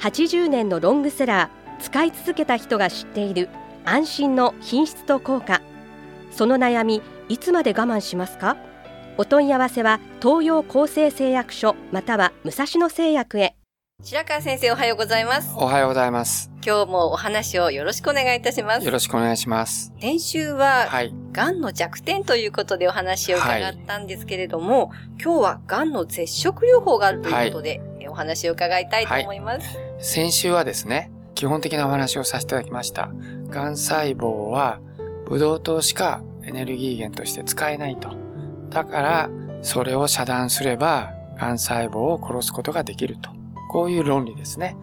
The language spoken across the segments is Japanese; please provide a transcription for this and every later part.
80年のロングセラー使い続けた人が知っている安心の品質と効果その悩みいつまで我慢しますか？お問い合わせは東洋厚生製薬所または武蔵野製薬へ白川先生おはようございますおはようございます。今日もお話をよろしくお願いいたしますよろしくお願いします。先週は、はい。がんの弱点ということでお話を伺ったんですけれども、今日はがんの絶食療法があるということで、えお話を伺いたいと思います。先週はですね、基本的なお話をさせていただきました。がん細胞は、ブドウ糖しかエネルギー源として使えないと。だから、それを遮断すれば、がん細胞を殺すことができると。こういう論理ですね。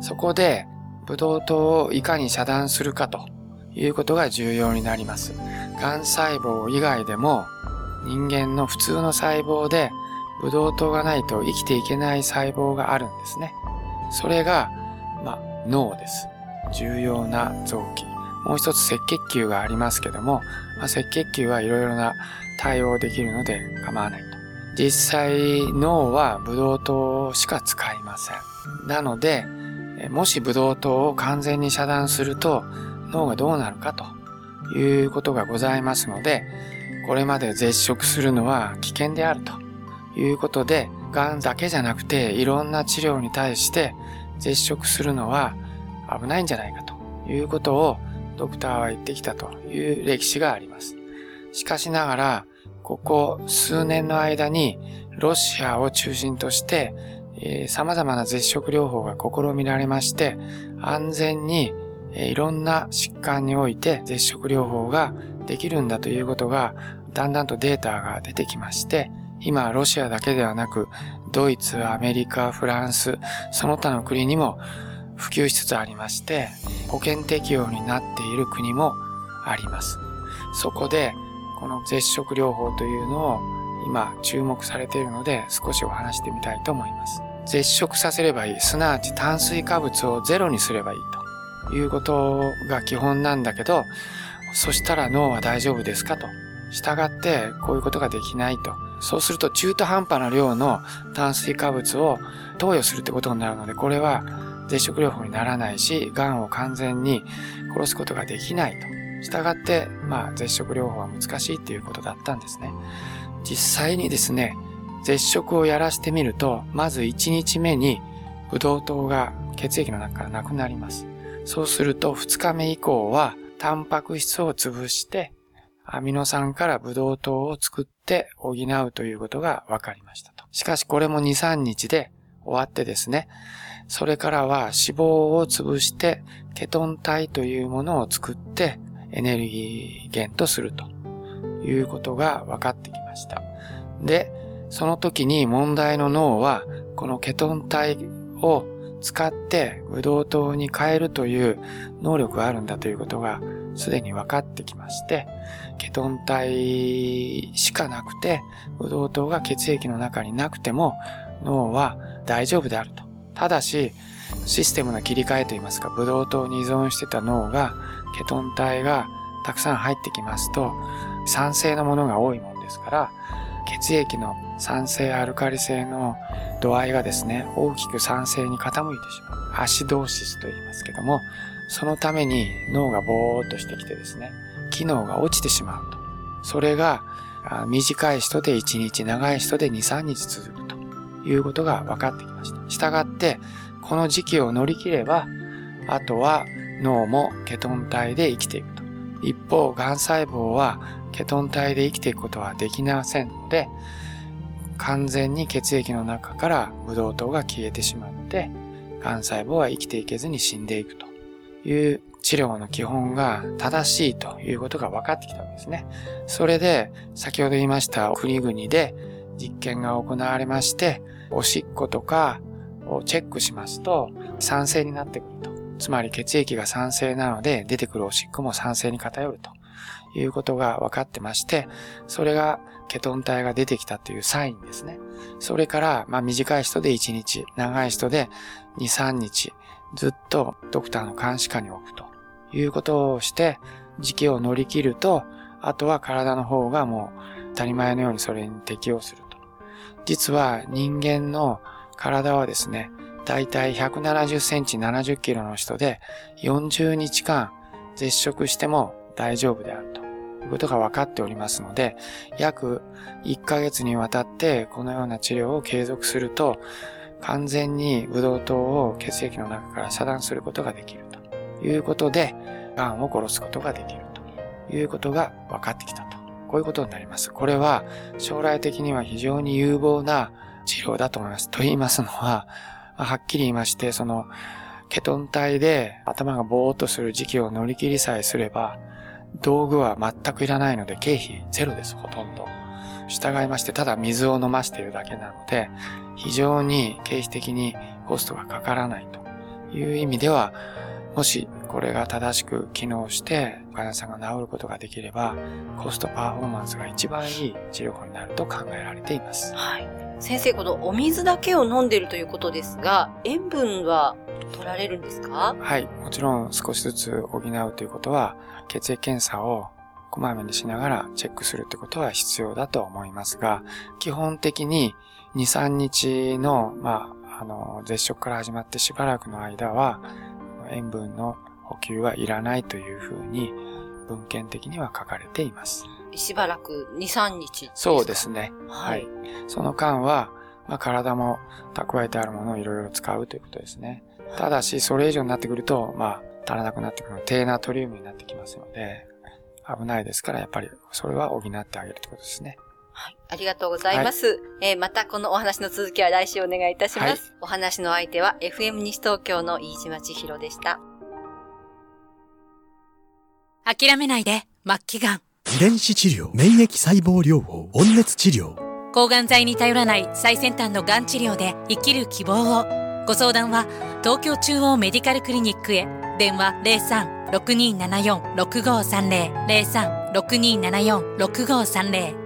そこで、ブドウ糖をいかに遮断するかということが重要になります。がん細胞以外でも、人間の普通の細胞で、ブドウ糖がないと生きていけない細胞があるんですね。それが、ま、脳です。重要な臓器。もう一つ赤血球がありますけども、まあ、赤血球はいろいろな対応できるので構わないと。実際、脳はブドウ糖しか使いません。なので、もしブドウ糖を完全に遮断すると、脳がどうなるかということがございますので、これまで絶食するのは危険であるということで、癌だけじゃなくていろんな治療に対して絶食するのは危ないんじゃないかということをドクターは言ってきたという歴史があります。しかしながら、ここ数年の間にロシアを中心として、えー様々な絶食療法が試みられまして、安全に、えーいろんな疾患において絶食療法ができるんだということが、だんだんとデータが出てきまして、今、ロシアだけではなく、ドイツ、アメリカ、フランス、その他の国にも普及しつつありまして、保険適用になっている国もあります。そこで、この絶食療法というのを今注目されているので少しお話してみたいと思います。絶食させればいい。すなわち炭水化物をゼロにすればいいということが基本なんだけど、そしたら脳は大丈夫ですかと。従ってこういうことができないと。そうすると中途半端な量の炭水化物を投与するってことになるので、これは絶食療法にならないし、癌を完全に殺すことができないと。従って、まあ、絶食療法は難しいっていうことだったんですね。実際にですね、絶食をやらせてみると、まず1日目にブドウ糖が血液の中からなくなります。そうすると2日目以降は、タンパク質を潰して、アミノ酸からブドウ糖を作って補うということが分かりましたと。しかしこれも2、3日で終わってですね、それからは脂肪を潰してケトン体というものを作ってエネルギー源とするということが分かってきました。で、その時に問題の脳はこのケトン体を使ってブドウ糖に変えるという能力があるんだということがすでに分かってきまして、ケトン体しかなくて、ブドウ糖が血液の中になくても脳は大丈夫であると。ただし、システムの切り替えといいますか、ブドウ糖に依存してた脳が、ケトン体がたくさん入ってきますと、酸性のものが多いものですから、血液の酸性アルカリ性の度合いがですね、大きく酸性に傾いてしまう。アシドーシスと言いますけども、そのために脳がぼーっとしてきてですね、機能が落ちてしまうと。それが短い人で1日、長い人で2、3日続くということが分かってきました。したがって、この時期を乗り切れば、あとは脳もケトン体で生きていくと。一方、癌細胞はケトン体で生きていくことはできませんので、完全に血液の中からブドウ糖が消えてしまって、癌細胞は生きていけずに死んでいくという治療の基本が正しいということが分かってきたわけですね。それで、先ほど言いました国々で実験が行われまして、おしっことかをチェックしますと、酸性になってくると。つまり血液が酸性なので、出てくるおしっこも酸性に偏るということが分かってまして、それがケトン体が出てきたというサインですね。それから、まあ短い人で1日、長い人で2、3日、ずっとドクターの監視下に置くということをして、時期を乗り切ると、あとは体の方がもう当たり前のようにそれに適応すると。実は人間の体はですね、だいたい170センチ70キロの人で40日間絶食しても大丈夫であるということが分かっておりますので、約1ヶ月にわたってこのような治療を継続すると、完全にブドウ糖を血液の中から遮断することができるということで、癌を殺すことができるということが分かってきたと。こういうことになります。これは将来的には非常に有望な治療だと思います。と言いますのは、はっきり言いまして、その、ケトン体で頭がぼーっとする時期を乗り切りさえすれば、道具は全くいらないので経費ゼロです、ほとんど。従いまして、ただ水を飲ましているだけなので、非常に経費的にコストがかからないという意味では、もしこれが正しく機能して患者さんが治ることができれば、コストパフォーマンスが一番いい治療法になると考えられています。はい。先生、このお水だけを飲んでいるということですが、塩分は取られるんですか？はい。もちろん少しずつ補うということは、血液検査をこまめにしながらチェックするってことは必要だと思いますが、基本的に2、3日の、まあ、あの、絶食から始まってしばらくの間は、塩分の補給はいらないというふうに文献的には書かれています。しばらく2、3日そうですね。はい。その間は、まあ、体も蓄えてあるものをいろいろ使うということですね。ただし、それ以上になってくると、まあ、足らなくなってくるの低ナトリウムになってきますので、危ないですから、やっぱりそれは補ってあげるということですね。はい。ありがとうございます。はい、えー、またこのお話の続きは来週お願いいたします。はい、お話の相手は FM 西東京の飯島千尋でした。諦めないで、末期がん。遺伝子治療、免疫細胞療法、温熱治療。抗がん剤に頼らない最先端のがん治療で生きる希望を。ご相談は、東京中央メディカルクリニックへ。電話03-6274-6530。03-6274-6530